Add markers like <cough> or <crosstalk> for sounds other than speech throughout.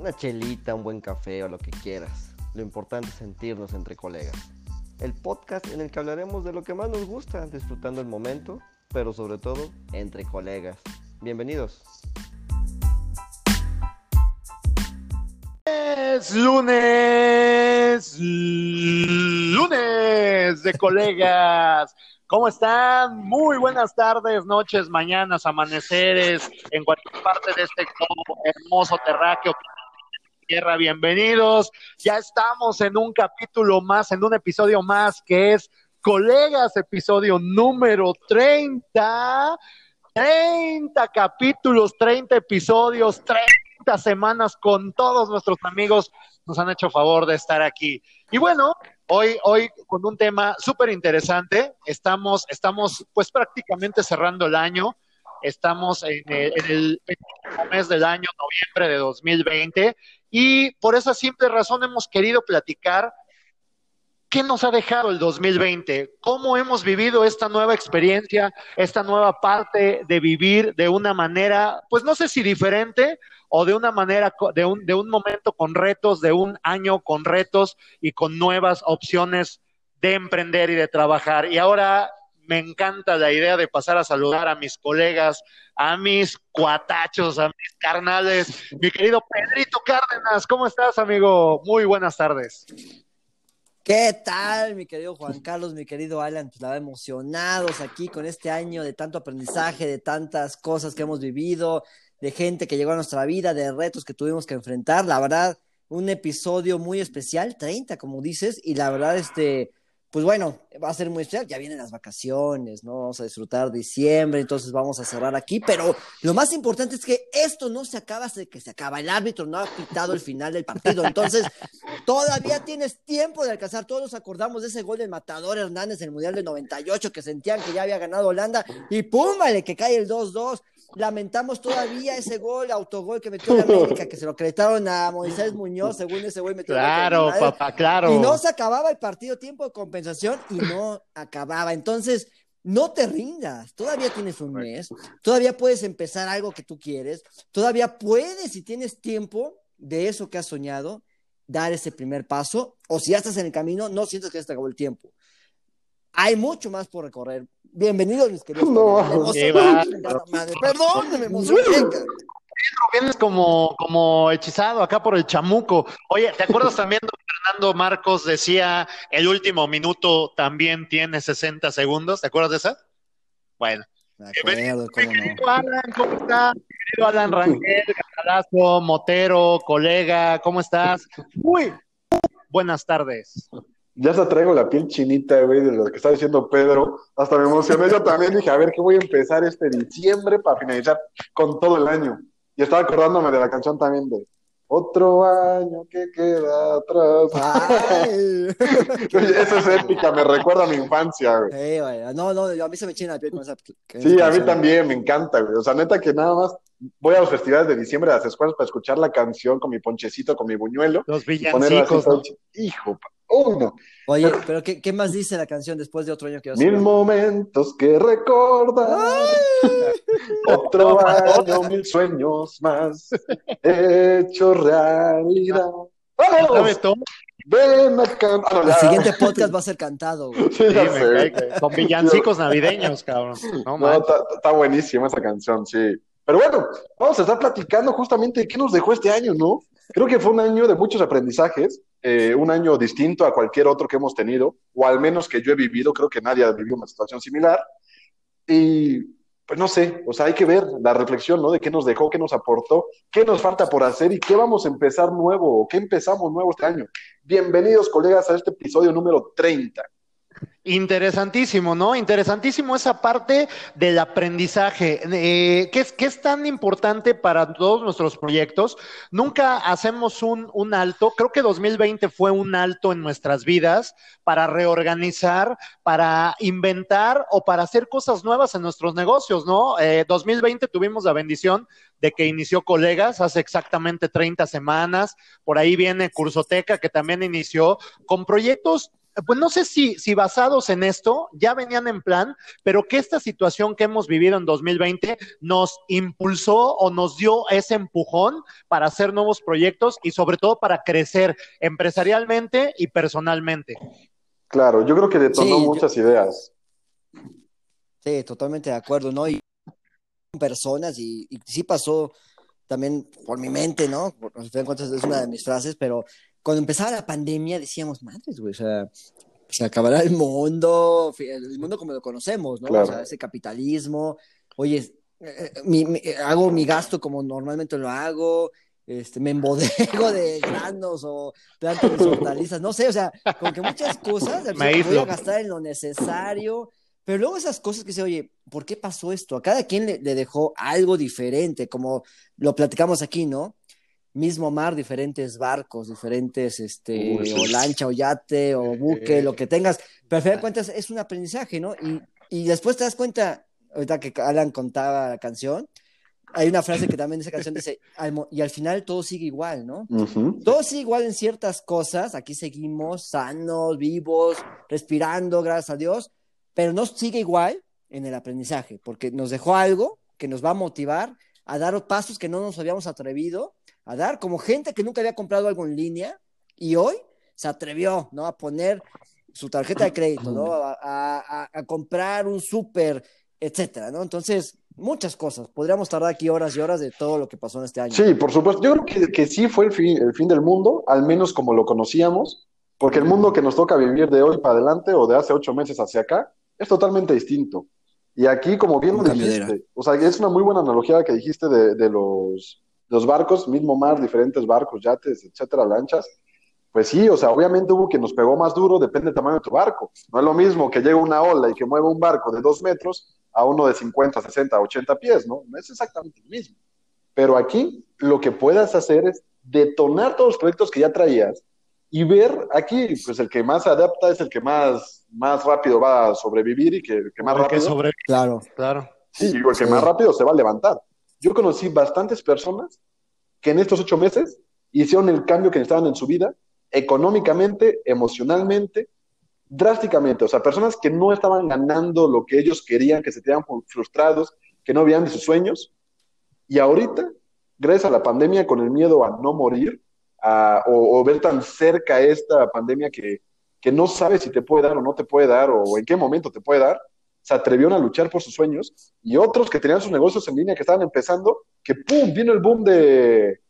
una chelita, un buen café o lo que quieras. Lo importante es sentirnos entre colegas. El podcast en el que hablaremos de lo que más nos gusta, disfrutando el momento, pero sobre todo entre colegas. Bienvenidos. Es lunes, lunes de colegas. ¿Cómo están? Muy buenas tardes, noches, mañanas, amaneceres, en cualquier parte de este hermoso terráqueo tierra. Bienvenidos. Ya estamos en un capítulo más, en un episodio más que es Colegas, episodio número 30. 30 capítulos, 30 episodios, 30 semanas con todos nuestros amigos. Nos han hecho favor de estar aquí. Y bueno, hoy, hoy con un tema súper interesante. Estamos, estamos pues prácticamente cerrando el año. Estamos en el, en el mes del año, noviembre de 2020, y por esa simple razón hemos querido platicar ¿Qué nos ha dejado el 2020? ¿Cómo hemos vivido esta nueva experiencia, esta nueva parte de vivir de una manera, pues no sé si diferente o de una manera, de un, de un momento con retos, de un año con retos y con nuevas opciones de emprender y de trabajar? Y ahora me encanta la idea de pasar a saludar a mis colegas, a mis cuatachos, a mis carnales. Mi querido Pedrito Cárdenas, ¿cómo estás, amigo? Muy buenas tardes. ¿Qué tal, mi querido Juan Carlos, mi querido Alan? Pues la emocionados aquí con este año de tanto aprendizaje, de tantas cosas que hemos vivido, de gente que llegó a nuestra vida, de retos que tuvimos que enfrentar. La verdad, un episodio muy especial, 30, como dices, y la verdad, este, pues bueno, va a ser muy especial. Ya vienen las vacaciones, ¿no? Vamos a disfrutar diciembre, entonces vamos a cerrar aquí. Pero lo más importante es que esto no se acaba hasta que se acaba. El árbitro no ha quitado el final del partido. Entonces, <laughs> todavía tienes tiempo de alcanzar. Todos nos acordamos de ese gol del Matador Hernández en el Mundial del 98, que sentían que ya había ganado Holanda. Y ¡pum! Vale, que cae el 2-2 lamentamos todavía ese gol, autogol que metió en América, que se lo acreditaron a Moisés Muñoz, según ese güey metió Claro, papá, claro. Y no se acababa el partido, tiempo de compensación, y no acababa. Entonces, no te rindas, todavía tienes un mes, todavía puedes empezar algo que tú quieres, todavía puedes, si tienes tiempo de eso que has soñado, dar ese primer paso, o si ya estás en el camino, no sientes que ya te acabó el tiempo. Hay mucho más por recorrer, Bienvenidos, mis queridos. No, Perdón, me emocioné. Vienes como, como hechizado acá por el chamuco. Oye, ¿te acuerdas también de Fernando Marcos decía el último minuto también tiene 60 segundos? ¿Te acuerdas de esa? Bueno. Cómo no. Alan, ¿cómo estás? Querido Alan Rangel, Catalazo, Motero, colega, ¿cómo estás? Muy buenas tardes ya se traigo la piel chinita, güey, de lo que está diciendo Pedro. Hasta me emocioné yo también. Dije, a ver, ¿qué voy a empezar este diciembre para finalizar con todo el año? Y estaba acordándome de la canción también de Otro año que queda atrás. <laughs> esa es épica, me recuerda a mi infancia, güey. No, no, a mí se me china la piel con esa. Sí, a mí también, me encanta, güey. O sea, neta que nada más voy a los festivales de diciembre de las escuelas para escuchar la canción con mi ponchecito, con mi buñuelo. Los villancicos. ¿no? Hijo, uno. Oye, pero ¿qué, ¿qué, más dice la canción después de otro año que Mil momentos que recordar. otro <laughs> año, mil sueños más. Hecho realidad. ¿Sabes Ven acá. Ah, el siguiente podcast va a ser cantado. Sí, con villancicos navideños, cabrón. No, está buenísima esa canción, sí. Pero bueno, vamos a estar platicando justamente de qué nos dejó este año, ¿no? Creo que fue un año de muchos aprendizajes, eh, un año distinto a cualquier otro que hemos tenido, o al menos que yo he vivido, creo que nadie ha vivido una situación similar. Y pues no sé, o sea, hay que ver la reflexión, ¿no? De qué nos dejó, qué nos aportó, qué nos falta por hacer y qué vamos a empezar nuevo, o qué empezamos nuevo este año. Bienvenidos, colegas, a este episodio número 30. Interesantísimo, ¿no? Interesantísimo esa parte del aprendizaje. Eh, ¿qué, es, ¿Qué es tan importante para todos nuestros proyectos? Nunca hacemos un, un, alto. Creo que 2020 fue un alto en nuestras vidas para reorganizar, para inventar o para hacer cosas nuevas en nuestros negocios, ¿no? Eh, 2020 tuvimos la bendición de que inició Colegas hace exactamente 30 semanas. Por ahí viene Cursoteca, que también inició con proyectos pues no sé si, si basados en esto ya venían en plan, pero que esta situación que hemos vivido en 2020 nos impulsó o nos dio ese empujón para hacer nuevos proyectos y sobre todo para crecer empresarialmente y personalmente. Claro, yo creo que detonó muchas ideas. Sí, totalmente de acuerdo, ¿no? Y personas y, y sí pasó también por mi mente, ¿no? Por, es una de mis frases, pero cuando empezaba la pandemia decíamos, madres, güey, o sea, se acabará el mundo, el mundo como lo conocemos, ¿no? O sea, ese capitalismo, oye, eh, eh, hago mi gasto como normalmente lo hago, este, me embodego de granos o plantas de hortalizas, no sé, o sea, como que muchas cosas, voy a gastar en lo necesario, pero luego esas cosas que dice, oye, ¿por qué pasó esto? A cada quien le, le dejó algo diferente, como lo platicamos aquí, ¿no? Mismo mar, diferentes barcos, diferentes, este, o lancha, o yate, o buque, lo que tengas. Pero al final de cuentas es un aprendizaje, ¿no? Y, y después te das cuenta, ahorita que Alan contaba la canción, hay una frase que también esa canción dice, y al final todo sigue igual, ¿no? Todo sigue igual en ciertas cosas, aquí seguimos sanos, vivos, respirando, gracias a Dios, pero no sigue igual en el aprendizaje, porque nos dejó algo que nos va a motivar a dar pasos que no nos habíamos atrevido a dar, como gente que nunca había comprado algo en línea y hoy se atrevió, ¿no? A poner su tarjeta de crédito, ¿no? A, comprar un súper, etcétera, ¿no? Entonces, muchas cosas. Podríamos tardar aquí horas y horas de todo lo que pasó en este año. Sí, por supuesto. Yo creo que, que sí fue el fin, el fin del mundo, al menos como lo conocíamos, porque el mundo que nos toca vivir de hoy para adelante o de hace ocho meses hacia acá es totalmente distinto. Y aquí, como bien lo dijiste, o sea, es una muy buena analogía que dijiste de, de los los barcos, mismo mar, diferentes barcos, yates, etcétera, lanchas, pues sí, o sea, obviamente hubo que nos pegó más duro, depende del tamaño de tu barco. No es lo mismo que llegue una ola y que mueva un barco de dos metros a uno de 50, 60, 80 pies, ¿no? No es exactamente lo mismo. Pero aquí lo que puedas hacer es detonar todos los proyectos que ya traías y ver aquí, pues el que más se adapta es el que más, más rápido va a sobrevivir y que, que más rápido. Sobre... Claro, claro. Sí, el que más rápido se va a levantar yo conocí bastantes personas que en estos ocho meses hicieron el cambio que necesitaban en su vida, económicamente, emocionalmente, drásticamente. O sea, personas que no estaban ganando lo que ellos querían, que se quedaban frustrados, que no veían de sus sueños. Y ahorita, gracias a la pandemia, con el miedo a no morir, o, ver tan cerca esta pandemia que, que no sabes si te puede dar o no te puede dar, o en qué momento te puede dar, se atrevieron a luchar por sus sueños y otros que tenían sus negocios en línea que estaban empezando, que ¡pum! vino el boom de,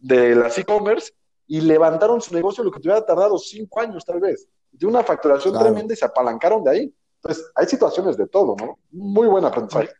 de las e-commerce y levantaron su negocio lo que tuviera tardado cinco años tal vez, de una facturación tremenda y se apalancaron de ahí. Entonces, hay situaciones de todo, ¿no? Muy buen aprendizaje.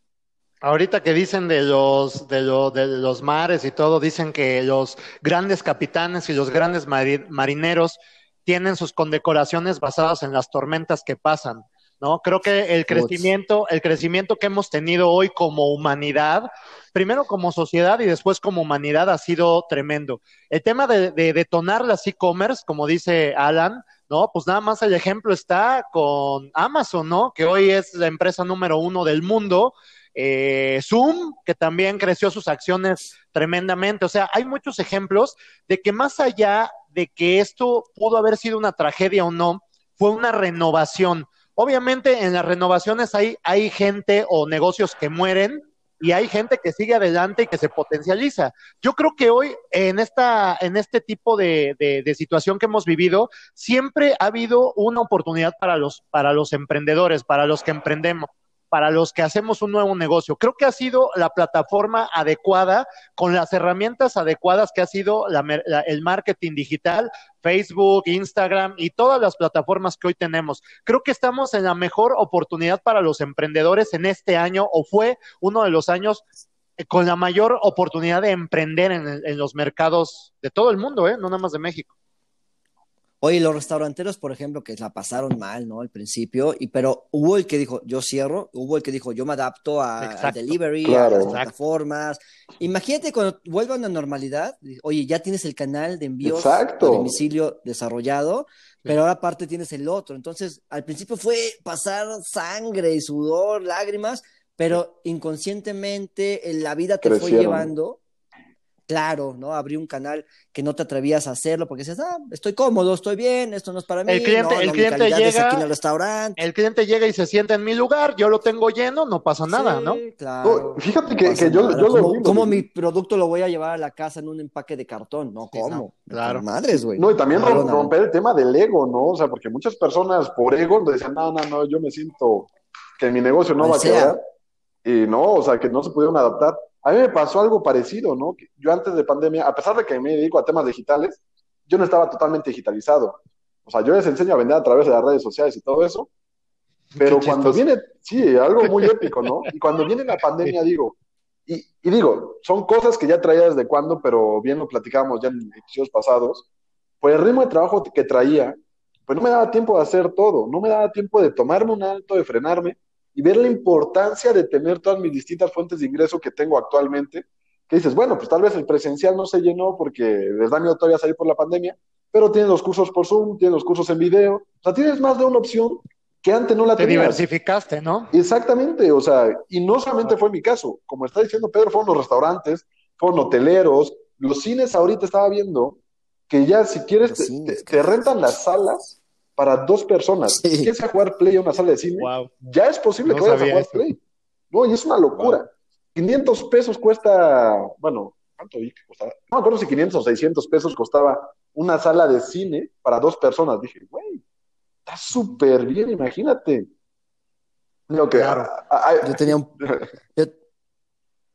Ahorita que dicen de los, de, de los mares y todo, dicen que los grandes capitanes y los grandes marineros tienen sus condecoraciones basadas en las tormentas que pasan. ¿No? Creo que el crecimiento, el crecimiento que hemos tenido hoy como humanidad, primero como sociedad y después como humanidad ha sido tremendo. El tema de, detonar las e-commerce, como dice Alan, ¿no? Pues nada más el ejemplo está con Amazon, ¿no? Que hoy es la empresa número uno del mundo. Eh, Zoom, que también creció sus acciones tremendamente. O sea, hay muchos ejemplos de que más allá de que esto pudo haber sido una tragedia o no, fue una renovación Obviamente en las renovaciones hay, hay gente o negocios que mueren y hay gente que sigue adelante y que se potencializa. Yo creo que hoy en esta en este tipo de, de, situación que hemos vivido siempre ha habido una oportunidad para los para los emprendedores, para los que emprendemos para los que hacemos un nuevo negocio. Creo que ha sido la plataforma adecuada, con las herramientas adecuadas que ha sido el marketing digital, Facebook, Instagram y todas las plataformas que hoy tenemos. Creo que estamos en la mejor oportunidad para los emprendedores en este año o fue uno de los años eh, con la mayor oportunidad de emprender en, en los mercados de todo el mundo, ¿eh? no nada más de México. Oye, los restauranteros, por ejemplo, que la pasaron mal, ¿no? Al principio, y pero hubo el que dijo, yo cierro, hubo el que dijo, yo me adapto a, delivery, a las plataformas. Imagínate cuando vuelvan a la normalidad, oye, ya tienes el canal de envíos a domicilio desarrollado, pero ahora aparte tienes el otro. Entonces, al principio fue pasar sangre y sudor, lágrimas, pero inconscientemente la vida te fue llevando claro, ¿no? Abrí un canal que no te atrevías a hacerlo porque decías, ah, estoy cómodo, estoy bien, esto no es para mí. El cliente, no, el no, mi cliente calidad es llega, aquí en el restaurante. el cliente llega y se sienta en mi lugar, yo lo tengo lleno, no pasa nada, Sí, ¿no? Claro. No, fíjate no que- yo- yo lo ¿Cómo, cómo mi producto lo voy a llevar a la casa en un empaque de cartón? No, Sí, ¿cómo? no, claro. Madres, güey. No, y también romper el tema del ego, ¿no? O sea, porque muchas personas por ego decían, no, no, no, yo me siento que mi negocio no va a quedar. Y no, o sea, que no se pudieron adaptar. A mí me pasó algo parecido, ¿no? Yo antes de pandemia, a pesar de que me dedico a temas digitales, yo no estaba totalmente digitalizado. O sea, yo les enseño a vender a través de las redes sociales y todo eso. Pero cuando viene, sí, algo muy <laughs> épico, ¿no? Y cuando viene la pandemia, digo, y, y digo, son cosas que ya traía desde cuando, pero bien lo platicábamos ya en episodios pasados, pues el ritmo de trabajo que traía, pues no me daba tiempo de hacer todo, no me daba tiempo de tomarme un alto, de frenarme y ver la importancia de tener todas mis distintas fuentes de ingreso que tengo actualmente, que dices, bueno, pues tal vez el presencial no se llenó porque les da miedo todavía salir por la pandemia, pero tienes los cursos por Zoom, tienes los cursos en video, o sea, tienes más de una opción que antes no la Te tenías. diversificaste, ¿no? Exactamente, o sea, y no solamente fue mi caso, como está diciendo Pedro, fueron los restaurantes, fueron hoteleros, los cines ahorita estaba viendo que ya si quieres Los te, cines, te- te rentan las salas para dos personas. Sí. Quieres a jugar play a una sala de cine, Wow. ya es posible No que vayas a jugar eso. play. No, y es una locura. 500 pesos cuesta, bueno, ¿cuánto vi que costaba? No me acuerdo si 500 o 600 pesos costaba una sala de cine para dos personas. Dije, güey, está súper bien, imagínate. Digo que, Claro. a- a- a- Yo tenía un, <laughs> yo,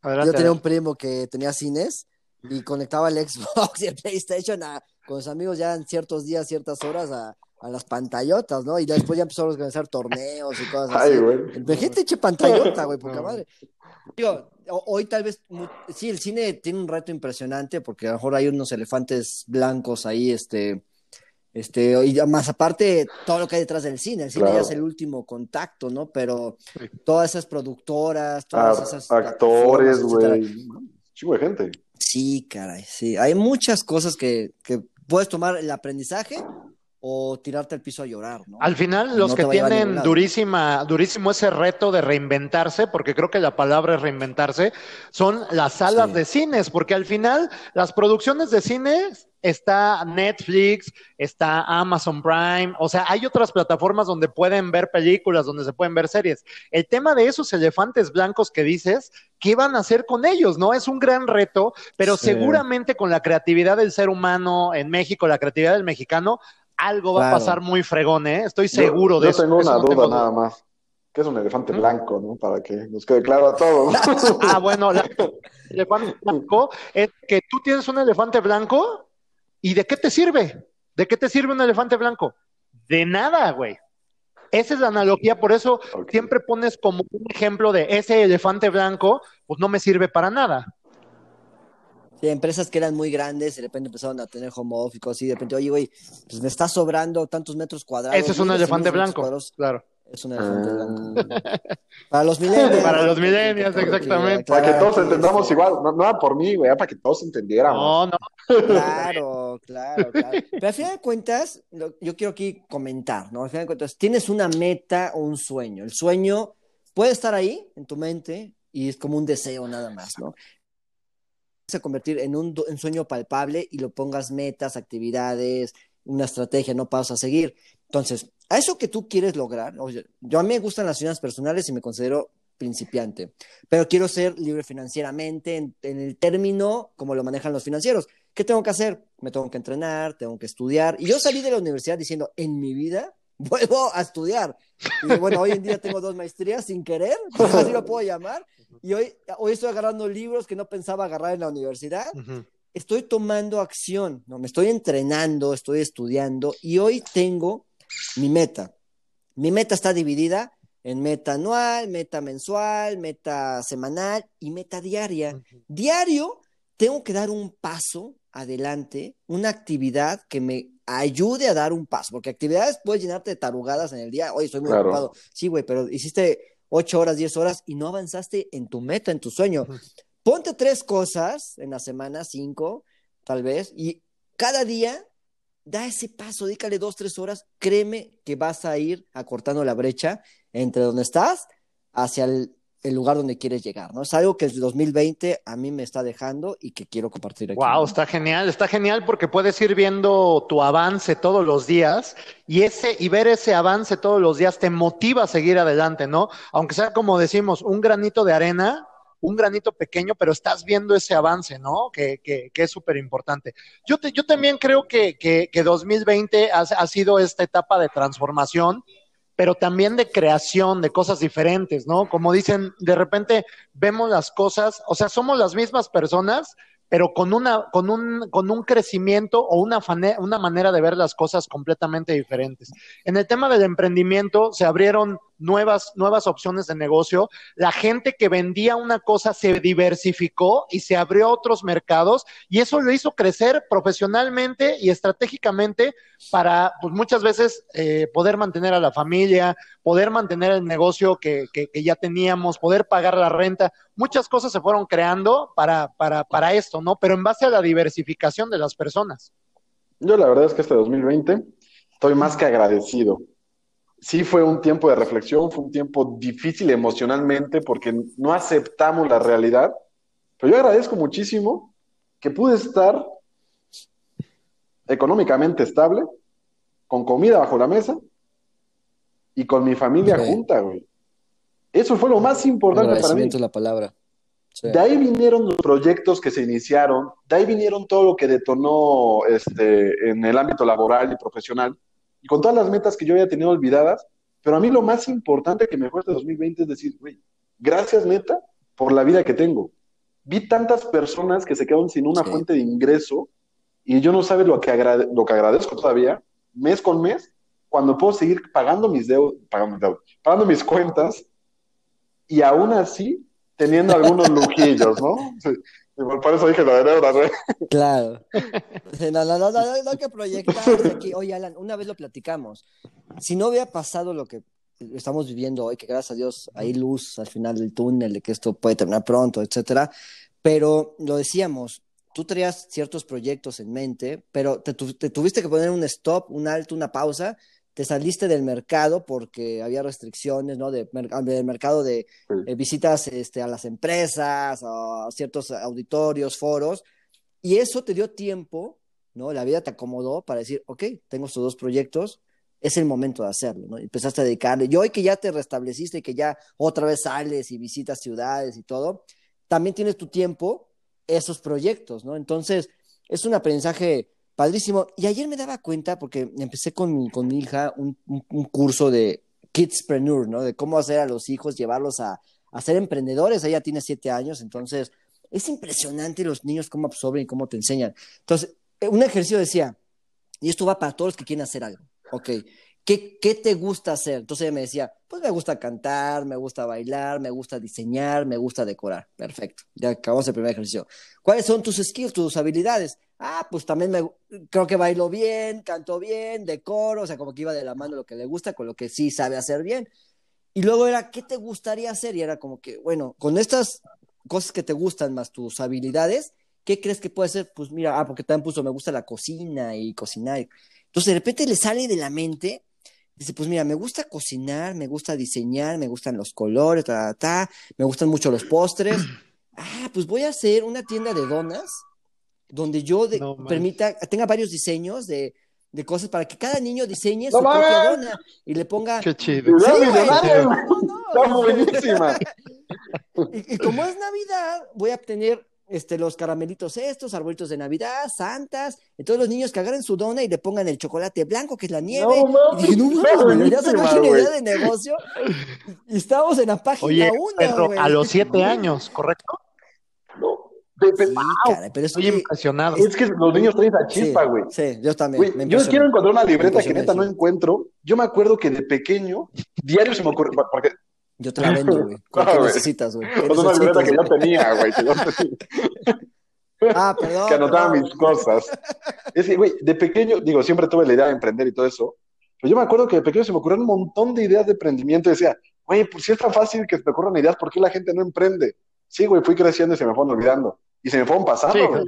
Adelante, yo tenía un primo que tenía cines y conectaba el Xbox <laughs> y el PlayStation a- con sus amigos ya en ciertos días, ciertas horas a, a las pantallotas, ¿no? Y después ya empezó a organizar torneos y cosas así. Ay, güey. Imagínate, eche pantallota, güey, poca No. madre. Digo, ho- hoy tal vez, sí, el cine tiene un reto impresionante porque a lo mejor hay unos elefantes blancos ahí, este, este, y más aparte todo lo que hay detrás del cine, el cine Claro. ya es el último contacto, ¿no? Pero Sí. todas esas productoras, todas A- esas actores, güey. Chingo de gente. Sí, caray, sí. Hay muchas cosas que, que puedes tomar el aprendizaje o tirarte al piso a llorar, ¿no? Al final, los que tienen durísima, durísimo ese reto de reinventarse, porque creo que la palabra es reinventarse, son las salas Sí. de cines, porque al final las producciones de cine está Netflix, está Amazon Prime, o sea, hay otras plataformas donde pueden ver películas, donde se pueden ver series. El tema de esos elefantes blancos que dices, ¿qué van a hacer con ellos? ¿No? Es un gran reto, pero Sí. seguramente con la creatividad del ser humano en México, la creatividad del mexicano, algo va a pasar muy fregón, ¿eh? Estoy Yo- seguro de yo eso. tengo Eso una tengo duda nada más. ¿Qué es un elefante ¿Mm? blanco, no? Para que nos quede claro a todos. <laughs> Ah, bueno, la- <laughs> el elefante blanco es que tú tienes un elefante blanco y ¿de qué te sirve? ¿De qué te sirve un elefante blanco? De nada, güey. Esa es la analogía, por eso siempre pones como un ejemplo de ese elefante blanco, pues no me sirve para nada. Sí, empresas que eran muy grandes, de repente empezaron a tener home office, así, de repente, oye, güey, pues me está sobrando tantos metros cuadrados. Ese es un y elefante blanco. cuadrados. Claro. Es un elefante blanco. Ah, <laughs> Para los millennials. Para los millennials, exactamente. para que todos entendamos igual. No, no era por mí, güey, era para que todos entendiéramos. No, no. Claro, claro, claro. Pero al final de cuentas, lo- yo quiero aquí comentar, ¿no? Al final de cuentas, tienes una meta o un sueño. El sueño puede estar ahí en tu mente y es como un deseo nada más, ¿no? Se convertir en un, en sueño palpable y lo pongas metas, actividades, una estrategia, no pasos a seguir. Entonces, a eso que tú quieres lograr, yo a mí me gustan las finanzas personales y me considero principiante, pero quiero ser libre financieramente en, en el término como lo manejan los financieros. ¿Qué tengo que hacer? Me tengo que entrenar, tengo que estudiar. Y yo salí de la universidad diciendo, en mi vida vuelvo a estudiar. Y bueno, hoy en día tengo dos maestrías sin querer, <laughs> así lo puedo llamar. Y hoy, hoy estoy agarrando libros que no pensaba agarrar en la universidad. Ujú. Estoy tomando acción, ¿no? Me estoy entrenando, estoy estudiando y hoy tengo mi meta. Mi meta está dividida en meta anual, meta mensual, meta semanal y meta diaria. Diario tengo que dar un paso adelante, una actividad que me ayude a dar un paso, porque actividades puedes llenarte de tarugadas en el día. Oye, estoy muy Claro. ocupado. Sí, güey, pero hiciste ocho horas, diez horas y no avanzaste en tu meta, en tu sueño. Ponte tres cosas en la semana, cinco, tal vez, y cada día da ese paso, dícale dos, tres horas, créeme que vas a ir acortando la brecha entre donde estás hacia el el lugar donde quieres llegar, ¿no? Es algo que el 2020 a mí me está dejando y que quiero compartir aquí. Wow, está genial, está genial porque puedes ir viendo tu avance todos los días y ese y ver ese avance todos los días te motiva a seguir adelante, ¿no? Aunque sea como decimos, un granito de arena, un granito pequeño, pero estás viendo ese avance, ¿no? Que, que, que es súper importante. Yo, te, yo también creo que, que, que 2020 ha, ha sido esta etapa de transformación pero también de creación de cosas diferentes, ¿no? Como dicen, de repente vemos las cosas, o sea, somos las mismas personas, pero con una, con un, con un crecimiento o una, una manera de ver las cosas completamente diferentes. En el tema del emprendimiento se abrieron nuevas, nuevas opciones de negocio. La gente que vendía una cosa se diversificó y se abrió a otros mercados y eso lo hizo crecer profesionalmente y estratégicamente para, pues muchas veces, eh, poder mantener a la familia, poder mantener el negocio que, que, que, ya teníamos, poder pagar la renta. Muchas cosas se fueron creando para, para, para esto, ¿no? Pero en base a la diversificación de las personas. Yo la verdad es que este 2020 estoy más que agradecido sí fue un tiempo de reflexión, fue un tiempo difícil emocionalmente porque no aceptamos la realidad, pero yo agradezco muchísimo que pude estar económicamente estable, con comida bajo la mesa y con mi familia sí. junta, güey. Eso fue lo más importante para mí. Es la palabra. Sí. De ahí vinieron los proyectos que se iniciaron, de ahí vinieron todo lo que detonó este, en el ámbito laboral y profesional y con todas las metas que yo había tenido olvidadas, pero a mí lo más importante que me fue este 2020 es decir, güey, gracias neta por la vida que tengo. Vi tantas personas que se quedaron sin una sí. fuente de ingreso y yo no sabes lo que, agrade lo que agradezco todavía, mes con mes, cuando puedo seguir pagando mis deudas, pagando, deudas, pagando mis cuentas y aún así teniendo algunos <laughs> lujillos, ¿no? Sí. Por eso dije de deudas, güey. Claro. <laughs> No, no, no, no, no que proyectar aquí. Oye, Alan, una vez lo platicamos. Si no hubiera pasado lo que estamos viviendo hoy, que gracias a Dios hay luz al final del túnel, de que esto puede terminar pronto, etcétera. Pero lo decíamos, tú tenías ciertos proyectos en mente, pero te, te tuviste que poner un stop, un alto, una pausa, te saliste del mercado porque había restricciones, ¿no? De, del mercado de sí. eh, visitas este, a las empresas, a ciertos auditorios, foros, y eso te dio tiempo, ¿no? La vida te acomodó para decir, ok, tengo estos dos proyectos, es el momento de hacerlo, ¿no? Empezaste a dedicarle. Y hoy que ya te restableciste y que ya otra vez sales y visitas ciudades y todo, también tienes tu tiempo, esos proyectos, ¿no? Entonces, es un aprendizaje padrísimo. Y ayer me daba cuenta, porque empecé con mi, con mi hija un, un, curso de Kidspreneur, ¿no? De cómo hacer a los hijos, llevarlos a, a ser emprendedores. Ella tiene siete años, entonces es impresionante los niños cómo absorben y cómo te enseñan. Entonces, un ejercicio decía, y esto va para todos los que quieren hacer algo, ok, ¿qué, qué te gusta hacer? Entonces ella me decía, pues me gusta cantar, me gusta bailar, me gusta diseñar, me gusta decorar. Perfecto, ya acabamos el primer ejercicio. ¿Cuáles son tus skills, tus habilidades? Ah, pues también me, creo que bailo bien, canto bien, decoro, o sea, como que iba de la mano lo que le gusta con lo que sí sabe hacer bien. Y luego era, ¿qué te gustaría hacer? Y era como que, bueno, con estas cosas que te gustan más tus habilidades, ¿qué crees que puede ser? Pues mira, ah, porque también puso, me gusta la cocina y cocinar. Entonces de repente le sale de la mente, dice, pues mira, me gusta cocinar, me gusta diseñar, me gustan los colores, ta, ta, ta, me gustan mucho los postres. Ah, pues voy a hacer una tienda de donas donde yo de, no, permita, tenga varios diseños de, de, cosas para que cada niño diseñe no, su propia dona y le ponga. Qué chido. Sí, Está buenísima. <laughs> y, y, como es Navidad, voy a obtener este, los caramelitos estos, arbolitos de Navidad, santas, y todos los niños que agarren su dona y le pongan el chocolate blanco, que es la nieve. No, y dije, no, mames, ya se una idea de negocio. Y, y estamos en la página 1. a los siete años, ¿correcto? No. Sí, cara, pero Estoy impresionado. Es que los niños traen esa chispa, güey. Sí, sí, yo también. Güey, yo quiero encontrar una libreta que neta no encuentro. Yo me acuerdo que de pequeño, diario se me ocurre. Porque... Yo te la vendo, güey. <laughs> ¿Qué no, necesitas, güey? Es una libreta que yo tenía, güey. Que, yo <laughs> tenía. ah, perdón. que anotaba perdón. mis cosas. Es que, güey, de pequeño, digo, siempre tuve la idea de emprender y todo eso. Pero yo me acuerdo que de pequeño se me ocurrieron un montón de ideas de emprendimiento. Y decía, güey, pues si es tan fácil que se me ocurran ideas, ¿por qué la gente no emprende? Sí, güey, fui creciendo y se me fueron olvidando. Y se me fueron pasando, sí, güey.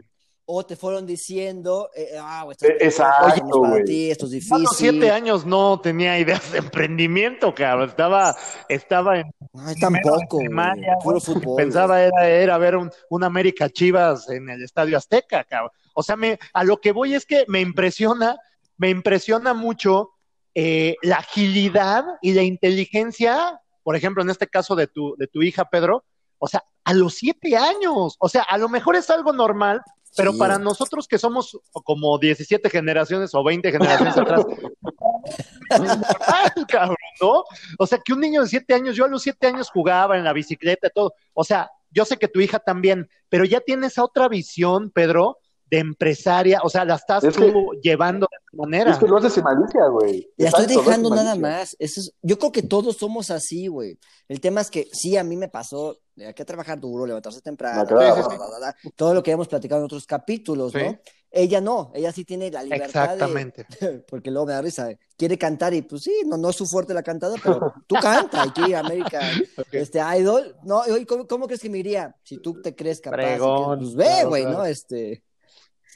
o te fueron diciendo, eh, ah, güey, Eh, exacto, oye, no es para güey. ti, esto es A difícil. los siete años no tenía ideas de emprendimiento, cabrón. Estaba, estaba en Ay, tampoco, primaria, puro fútbol. Pensaba era, era ver un, un América Chivas en el Estadio Azteca, cabrón. O sea, me, a lo que voy es que me impresiona, me impresiona mucho eh, la agilidad y la inteligencia, por ejemplo, en este caso de tu, de tu hija, Pedro, o sea, a los siete años, o sea, a lo mejor es algo normal, pero Sí, para nosotros que somos como 17 generaciones o 20 generaciones atrás, <laughs> es normal, cabrón, ¿no? O sea, que un niño de siete años, yo a los siete años jugaba en la bicicleta, todo. O sea, yo sé que tu hija también, pero ya tienes esa otra visión, Pedro, de empresaria, o sea, la estás Es tú llevando de esa manera. Es que lo haces sin malicia, güey. La estoy dejando nada más. Eso es- yo creo que todos somos así, güey. El tema es que sí, a mí me pasó, hay que trabajar duro, levantarse temprano, No, claro. bla, bla, bla, bla, bla, todo lo que hemos platicado en otros capítulos, Sí. ¿no? Ella no, ella sí tiene la libertad Exactamente. de, <laughs> porque luego me da risa, quiere cantar y pues sí, no, no es su fuerte la cantada, pero tú canta y quiere ir a América, <laughs> este Idol, no, ¿cómo, cómo crees que me iría? Si tú te crees capaz, que- Fregón, pues ve, güey, claro. ¿no? Este,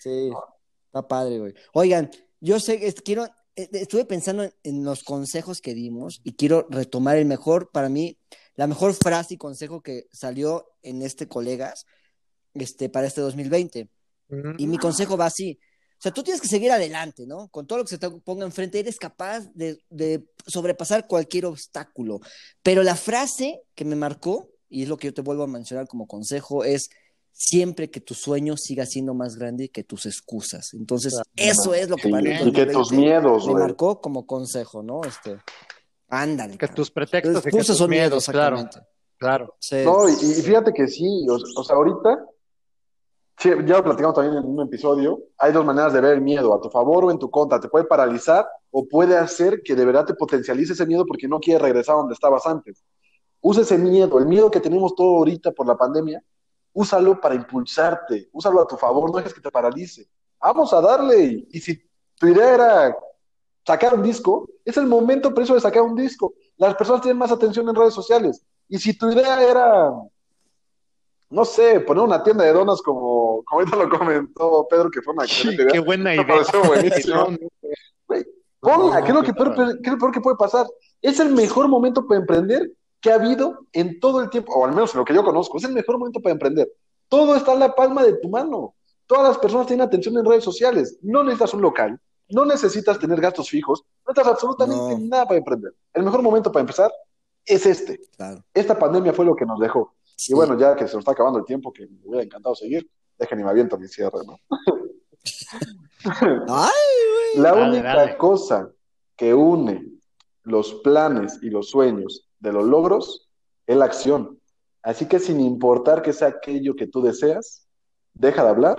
sí, está padre, güey. Oigan, yo sé, es- quiero, eh, estuve pensando en, en los consejos que dimos y quiero retomar el mejor, para mí, la mejor frase y consejo que salió en este colegas, este, para este 2020. Ujú. Y mi consejo va así. O sea, tú tienes que seguir adelante, ¿no? Con todo lo que se te ponga enfrente, eres capaz de, de sobrepasar cualquier obstáculo. Pero la frase que me marcó, y es lo que yo te vuelvo a mencionar como consejo, es siempre que tu sueño siga siendo más grande que tus excusas. Entonces, eso es lo que Sí, para mí y que tus 2020 miedos, me marcó como consejo, ¿no? Este, ándale. Que tus pretextos que tus son miedos, miedos, claro, claro. Sí. No, y, y fíjate que sí, o, o sea, ahorita, sí, ya lo platicamos también en un episodio, hay dos maneras de ver el miedo, a tu favor o en tu contra, te puede paralizar o puede hacer que de verdad te potencialice ese miedo porque no quieres regresar a donde estabas antes. Usa ese miedo, el miedo que tenemos todo ahorita por la pandemia, úsalo para impulsarte, úsalo a tu favor, no dejes que te paralice. Vamos a darle, y, y si tu idea era sacar un disco, es el momento preciso de sacar un disco. Las personas tienen más atención en redes sociales. Y si tu idea era, no sé, poner una tienda de donas como, como ahorita lo comentó Pedro, que fue una Sí, idea, qué buena me idea. pareció buenísimo. <laughs> Ponla, No, ¿qué es lo qué que peor, bárbaro. qué es lo peor que puede pasar? Es el mejor momento para emprender que ha habido en todo el tiempo, o al menos en lo que yo conozco, es el mejor momento para emprender. Todo está en la palma de tu mano. Todas las personas tienen atención en redes sociales. No necesitas un local, no necesitas tener gastos fijos, no necesitas absolutamente No. nada para emprender. El mejor momento para empezar es este. Claro. Esta pandemia fue lo que nos dejó. Sí. Y bueno, ya que se nos está acabando el tiempo, que me hubiera encantado seguir, dejen y me aviento mi cierre, ¿no? <laughs> Ay, La Dale, única dale. cosa que une los planes y los sueños de los logros es la acción. Así que sin importar que sea aquello que tú deseas, deja de hablar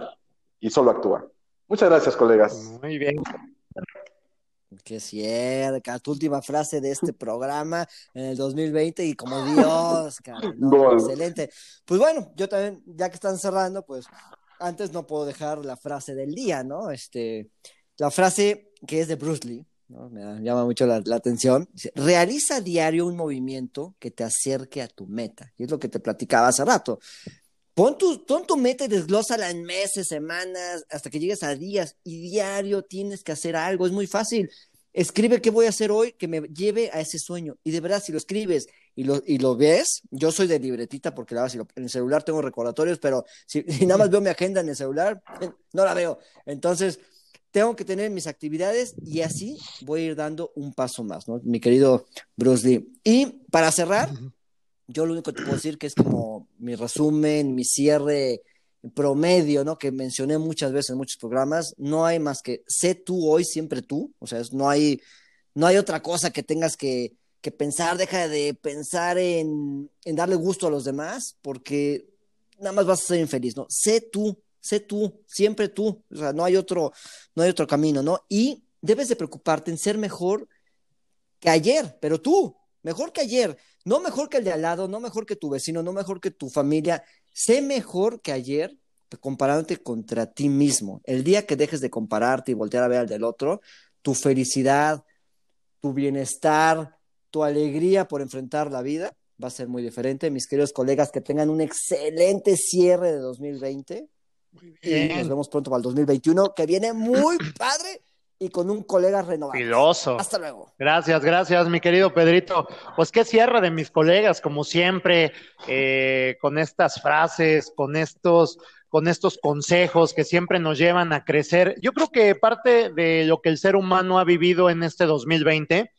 y solo actúa. Muchas gracias, colegas. Muy bien. Que cierca, tu última frase de este programa en el 2020 y como Dios, <laughs> cara, no, Gol. excelente. Pues bueno, yo también, ya que están cerrando, pues antes no puedo dejar la frase del día, ¿no? Este, la frase que es de Bruce Lee, ¿no? Me llama mucho la, la atención. Dice, Realiza a diario un movimiento que te acerque a tu meta. Y es lo que te platicaba hace rato. Pon tu, pon tu meta y desglósala en meses, semanas, hasta que llegues a días. Y diario tienes que hacer algo. Es muy fácil. Escribe qué voy a hacer hoy que me lleve a ese sueño. Y de verdad, si lo escribes y lo, y lo ves, yo soy de libretita porque la si en el celular tengo recordatorios, pero si, <laughs> si nada más veo mi agenda en el celular, <laughs> no la veo. Entonces, tengo que tener mis actividades y así voy a ir dando un paso más, ¿no? Mi querido Bruce Lee. Y para cerrar, yo lo único que te puedo decir que es como mi resumen, mi cierre promedio, ¿no? Que mencioné muchas veces en muchos programas, no hay más que sé tú hoy, siempre tú, o sea, no hay, no hay otra cosa que tengas que, que pensar, deja de pensar en, en darle gusto a los demás, porque nada más vas a ser infeliz, ¿no? Sé tú, sé tú, siempre tú, o sea, no hay otro, no hay otro camino, ¿no? Y debes de preocuparte en ser mejor que ayer, pero tú, mejor que ayer, no mejor que el de al lado, no mejor que tu vecino, no mejor que tu familia, sé mejor que ayer comparándote contra ti mismo. El día que dejes de compararte y voltear a ver al del otro, tu felicidad, tu bienestar, tu alegría por enfrentar la vida va a ser muy diferente. Mis queridos colegas, que tengan un excelente cierre de 2020 Y nos vemos pronto para el 2021, que viene muy padre y con un colega renovado. Filoso. Hasta luego. Gracias, gracias, mi querido Pedrito. Pues qué cierre de mis colegas, como siempre, eh, con estas frases, con estos, con estos consejos que siempre nos llevan a crecer. Yo creo que parte de lo que el ser humano ha vivido en este 2020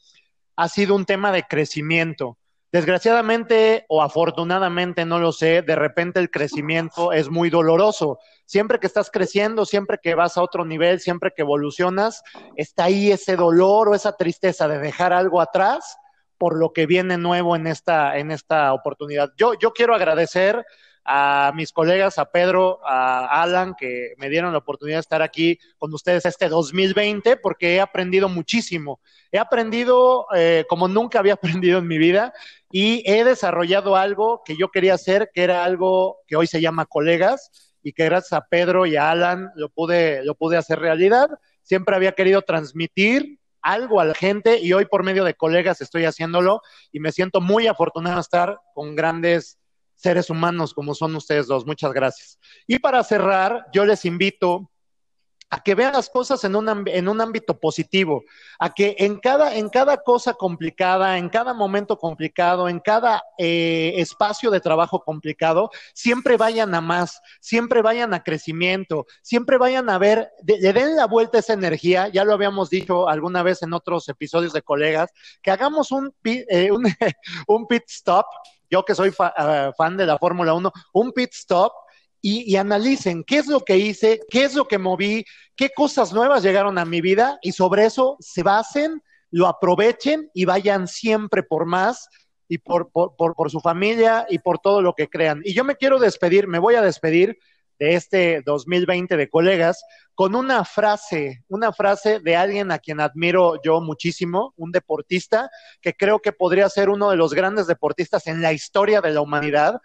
ha sido un tema de crecimiento. Desgraciadamente o afortunadamente, no lo sé, de repente el crecimiento es muy doloroso. Siempre que estás creciendo, siempre que vas a otro nivel, siempre que evolucionas, está ahí ese dolor o esa tristeza de dejar algo atrás por lo que viene nuevo en esta, en esta oportunidad. Yo, yo quiero agradecer a mis colegas, a Pedro, a Alan, que me dieron la oportunidad de estar aquí con ustedes este 2020, porque he aprendido muchísimo. He aprendido eh, como nunca había <laughs> aprendido en mi vida y he desarrollado algo que yo quería hacer, que era algo que hoy se llama colegas y que gracias a Pedro y a Alan lo pude, lo pude hacer realidad. Siempre había querido transmitir algo a la gente y hoy por medio de colegas estoy haciéndolo y me siento muy afortunado de estar con grandes seres humanos como son ustedes dos. Muchas gracias. Y para cerrar, yo les invito a que vean las cosas en un, en un ámbito positivo, a que en cada, en cada cosa complicada, en cada momento complicado, en cada eh, espacio de trabajo complicado, siempre vayan a más, siempre vayan a crecimiento, siempre vayan a ver, le den la vuelta esa energía, ya lo habíamos dicho alguna vez en otros episodios de colegas, que hagamos un, eh, un, <laughs> un pit stop yo que soy ah, fan de la Fórmula 1, un pit stop y, analicen qué es lo que hice, qué es lo que moví, qué cosas nuevas llegaron a mi vida y sobre eso se basen, lo aprovechen y vayan siempre por más y por, por, por su familia y por todo lo que crean. Y yo me quiero despedir, me voy a despedir de este 2020 de colegas con una frase, una frase de alguien a quien admiro yo muchísimo, un deportista que creo que podría ser uno de los grandes deportistas en la historia de la humanidad,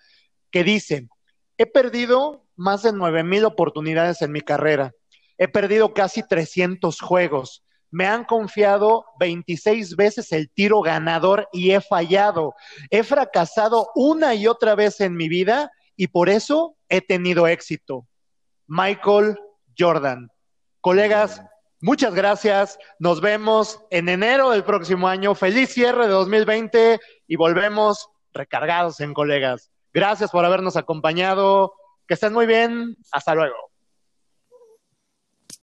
que dice, he perdido más de nueve mil oportunidades en mi carrera, he perdido casi 300 juegos, me han confiado 26 veces el tiro ganador y he fallado, he fracasado una y otra vez en mi vida y por eso he tenido éxito. Michael Jordan. Colegas, muchas gracias. Nos vemos en enero del próximo año. Feliz cierre de 2020 y volvemos recargados en colegas. Gracias por habernos acompañado. Que estén muy bien. Hasta luego.